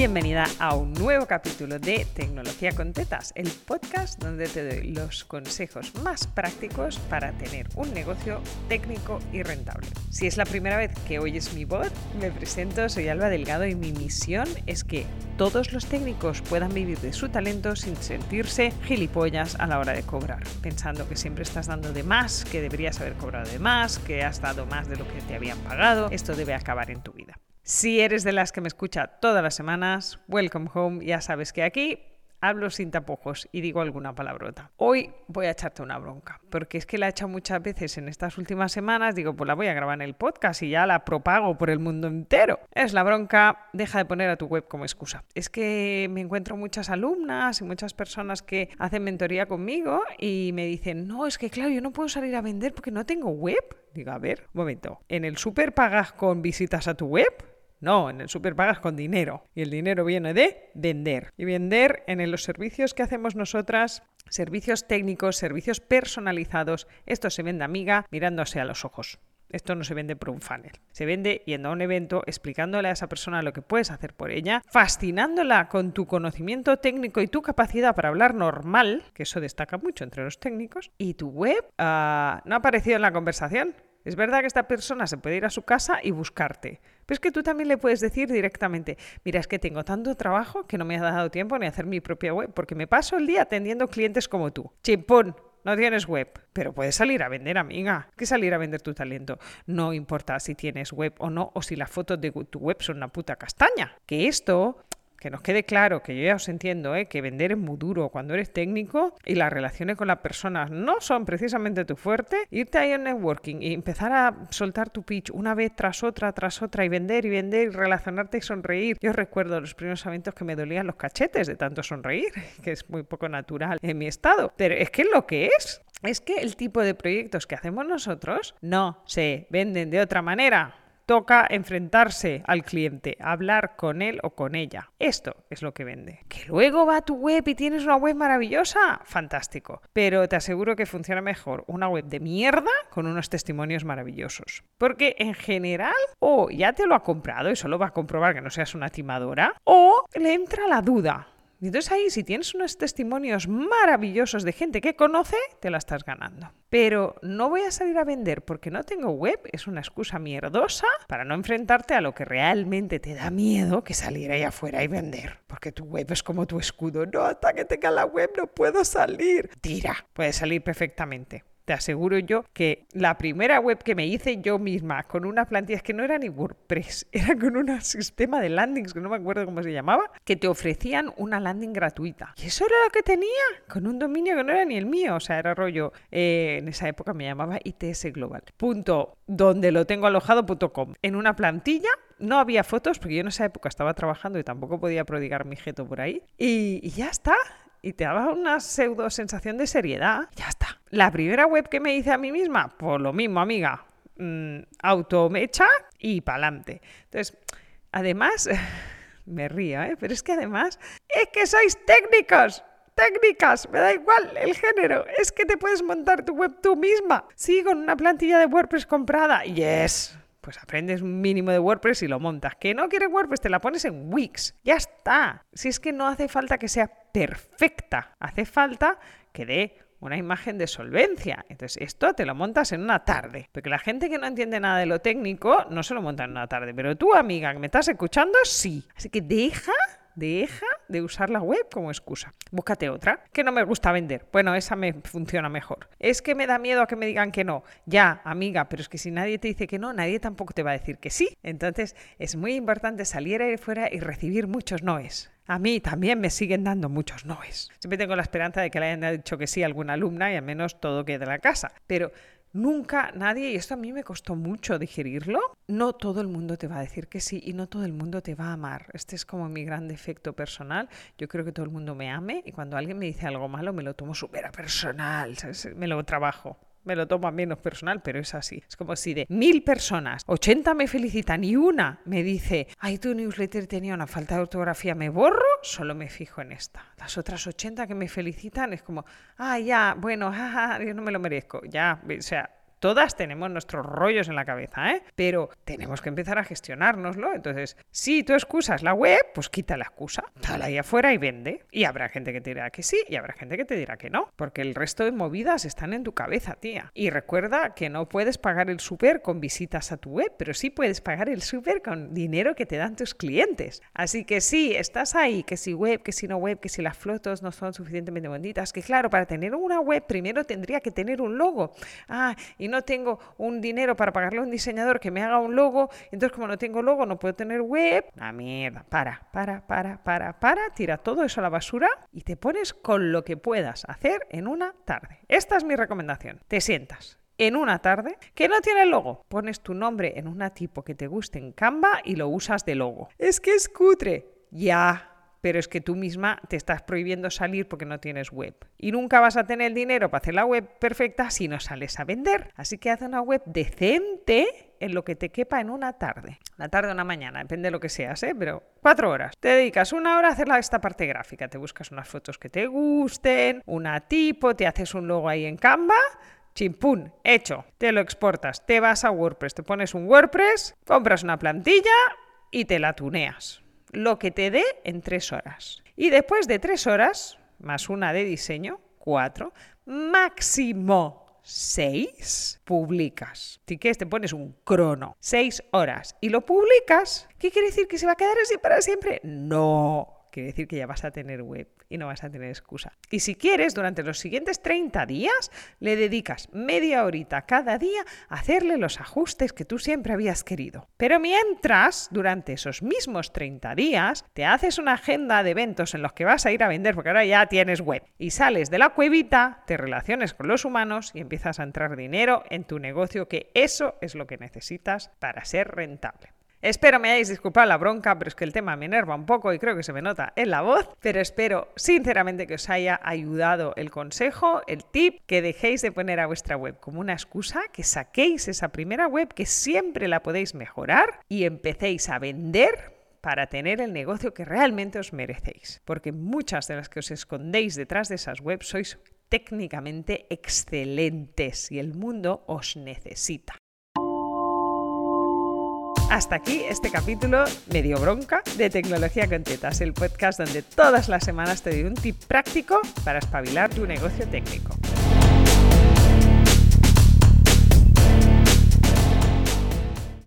Bienvenida a un nuevo capítulo de Tecnología con Tetas, el podcast donde te doy los consejos más prácticos para tener un negocio técnico y rentable. Si es la primera vez que oyes mi voz, me presento, soy Alba Delgado y mi misión es que todos los técnicos puedan vivir de su talento sin sentirse gilipollas a la hora de cobrar, pensando que siempre estás dando de más, que deberías haber cobrado de más, que has dado más de lo que te habían pagado. Esto debe acabar en tu vida. Si eres de las que me escucha todas las semanas, welcome home, ya sabes que aquí hablo sin tapujos y digo alguna palabrota. Hoy voy a echarte una bronca, porque es que la he echado muchas veces en estas últimas semanas, digo, pues la voy a grabar en el podcast y ya la propago por el mundo entero. Es la bronca, deja de poner a tu web como excusa. Es que me encuentro muchas alumnas y muchas personas que hacen mentoría conmigo y me dicen, no, es que claro, yo no puedo salir a vender porque no tengo web. Digo, a ver, un momento, ¿en el super pagas con visitas a tu web? No, en el super pagas con dinero. Y el dinero viene de vender. Y vender en los servicios que hacemos nosotras, servicios técnicos, servicios personalizados, esto se vende amiga mirándose a los ojos. Esto no se vende por un funnel. Se vende yendo a un evento, explicándole a esa persona lo que puedes hacer por ella, fascinándola con tu conocimiento técnico y tu capacidad para hablar normal, que eso destaca mucho entre los técnicos, y tu web ah, no ha aparecido en la conversación. Es verdad que esta persona se puede ir a su casa y buscarte, pero es que tú también le puedes decir directamente, mira, es que tengo tanto trabajo que no me ha dado tiempo ni hacer mi propia web, porque me paso el día atendiendo clientes como tú. Chimpón, no tienes web, pero puedes salir a vender, amiga. ¿Qué salir a vender tu talento? No importa si tienes web o no, o si las fotos de tu web son una puta castaña. Que esto que nos quede claro, que yo ya os entiendo, ¿eh? que vender es muy duro cuando eres técnico y las relaciones con las personas no son precisamente tu fuerte, irte ahí en networking y empezar a soltar tu pitch una vez tras otra, tras otra y vender y vender y relacionarte y sonreír. Yo recuerdo los primeros eventos que me dolían los cachetes de tanto sonreír, que es muy poco natural en mi estado, pero es que lo que es. Es que el tipo de proyectos que hacemos nosotros no se venden de otra manera toca enfrentarse al cliente, hablar con él o con ella. Esto es lo que vende. Que luego va a tu web y tienes una web maravillosa, fantástico. Pero te aseguro que funciona mejor una web de mierda con unos testimonios maravillosos. Porque en general, o ya te lo ha comprado y solo va a comprobar que no seas una timadora, o le entra la duda. Y entonces ahí, si tienes unos testimonios maravillosos de gente que conoce, te la estás ganando. Pero no voy a salir a vender porque no tengo web, es una excusa mierdosa para no enfrentarte a lo que realmente te da miedo, que salir ahí afuera y vender. Porque tu web es como tu escudo. No, hasta que tenga la web no puedo salir. Tira, puedes salir perfectamente te aseguro yo que la primera web que me hice yo misma con una plantilla, es que no era ni WordPress, era con un sistema de landings, que no me acuerdo cómo se llamaba, que te ofrecían una landing gratuita. Y eso era lo que tenía, con un dominio que no era ni el mío, o sea, era rollo, eh, en esa época me llamaba ITS Global. Punto, donde lo tengo alojado.com. En una plantilla no había fotos porque yo en esa época estaba trabajando y tampoco podía prodigar mi jeto por ahí. Y, y ya está y te daba una pseudo sensación de seriedad. Ya está. La primera web que me hice a mí misma, pues lo mismo, amiga. Mm, automecha y pa'lante. Entonces, además, me río, ¿eh? pero es que además, es que sois técnicos. Técnicas, me da igual el género, es que te puedes montar tu web tú misma. Sí, con una plantilla de WordPress comprada. Yes, pues aprendes un mínimo de WordPress y lo montas. Que no quieres WordPress, te la pones en Wix. Ya está. Si es que no hace falta que sea perfecta, hace falta que dé una imagen de solvencia. Entonces, esto te lo montas en una tarde. Porque la gente que no entiende nada de lo técnico no se lo monta en una tarde. Pero tú, amiga, que me estás escuchando, sí. Así que deja deja de usar la web como excusa. Búscate otra que no me gusta vender. Bueno, esa me funciona mejor. Es que me da miedo a que me digan que no. Ya, amiga, pero es que si nadie te dice que no, nadie tampoco te va a decir que sí. Entonces, es muy importante salir ahí fuera y recibir muchos noes. A mí también me siguen dando muchos noes. Siempre tengo la esperanza de que le hayan dicho que sí a alguna alumna y al menos todo quede en la casa. Pero Nunca nadie, y esto a mí me costó mucho digerirlo, no todo el mundo te va a decir que sí y no todo el mundo te va a amar. Este es como mi gran defecto personal. Yo creo que todo el mundo me ame y cuando alguien me dice algo malo me lo tomo súper personal, me lo trabajo me lo tomo a menos personal, pero es así. Es como si de mil personas, 80 me felicitan y una me dice, ay, tu newsletter tenía una falta de ortografía, me borro, solo me fijo en esta. Las otras 80 que me felicitan es como, ah, ya, bueno, jaja, yo no me lo merezco. Ya, o sea, Todas tenemos nuestros rollos en la cabeza, ¿eh? Pero tenemos que empezar a gestionárnoslo. Entonces, si tú excusas la web, pues quita la excusa, dale ahí afuera y vende. Y habrá gente que te dirá que sí y habrá gente que te dirá que no, porque el resto de movidas están en tu cabeza, tía. Y recuerda que no puedes pagar el súper con visitas a tu web, pero sí puedes pagar el súper con dinero que te dan tus clientes. Así que sí, estás ahí, que si web, que si no web, que si las fotos no son suficientemente bonitas, que claro, para tener una web primero tendría que tener un logo. Ah, y no tengo un dinero para pagarle a un diseñador que me haga un logo, entonces como no tengo logo no puedo tener web. La mierda, para, para, para, para, para, tira todo eso a la basura y te pones con lo que puedas hacer en una tarde. Esta es mi recomendación. Te sientas, en una tarde que no tiene logo. Pones tu nombre en una tipo que te guste en Canva y lo usas de logo. Es que es cutre. Ya, pero es que tú misma te estás prohibiendo salir porque no tienes web. Y nunca vas a tener el dinero para hacer la web perfecta si no sales a vender. Así que haz una web decente en lo que te quepa en una tarde. Una tarde o una mañana, depende de lo que seas, ¿eh? pero cuatro horas. Te dedicas una hora a hacer esta parte gráfica. Te buscas unas fotos que te gusten, una tipo, te haces un logo ahí en Canva chimpún, hecho, te lo exportas, te vas a WordPress, te pones un WordPress, compras una plantilla y te la tuneas. Lo que te dé en tres horas. Y después de tres horas, más una de diseño, cuatro, máximo seis, publicas. Si quieres, te pones un crono, seis horas, y lo publicas. ¿Qué quiere decir? ¿Que se va a quedar así para siempre? No quiere decir que ya vas a tener web y no vas a tener excusa. Y si quieres, durante los siguientes 30 días, le dedicas media horita cada día a hacerle los ajustes que tú siempre habías querido. Pero mientras, durante esos mismos 30 días, te haces una agenda de eventos en los que vas a ir a vender, porque ahora ya tienes web, y sales de la cuevita, te relaciones con los humanos y empiezas a entrar dinero en tu negocio, que eso es lo que necesitas para ser rentable. Espero me hayáis disculpado la bronca, pero es que el tema me enerva un poco y creo que se me nota en la voz. Pero espero sinceramente que os haya ayudado el consejo, el tip, que dejéis de poner a vuestra web como una excusa, que saquéis esa primera web que siempre la podéis mejorar y empecéis a vender para tener el negocio que realmente os merecéis. Porque muchas de las que os escondéis detrás de esas webs sois técnicamente excelentes y el mundo os necesita. Hasta aquí este capítulo medio bronca de Tecnología con el podcast donde todas las semanas te doy un tip práctico para espabilar tu negocio técnico.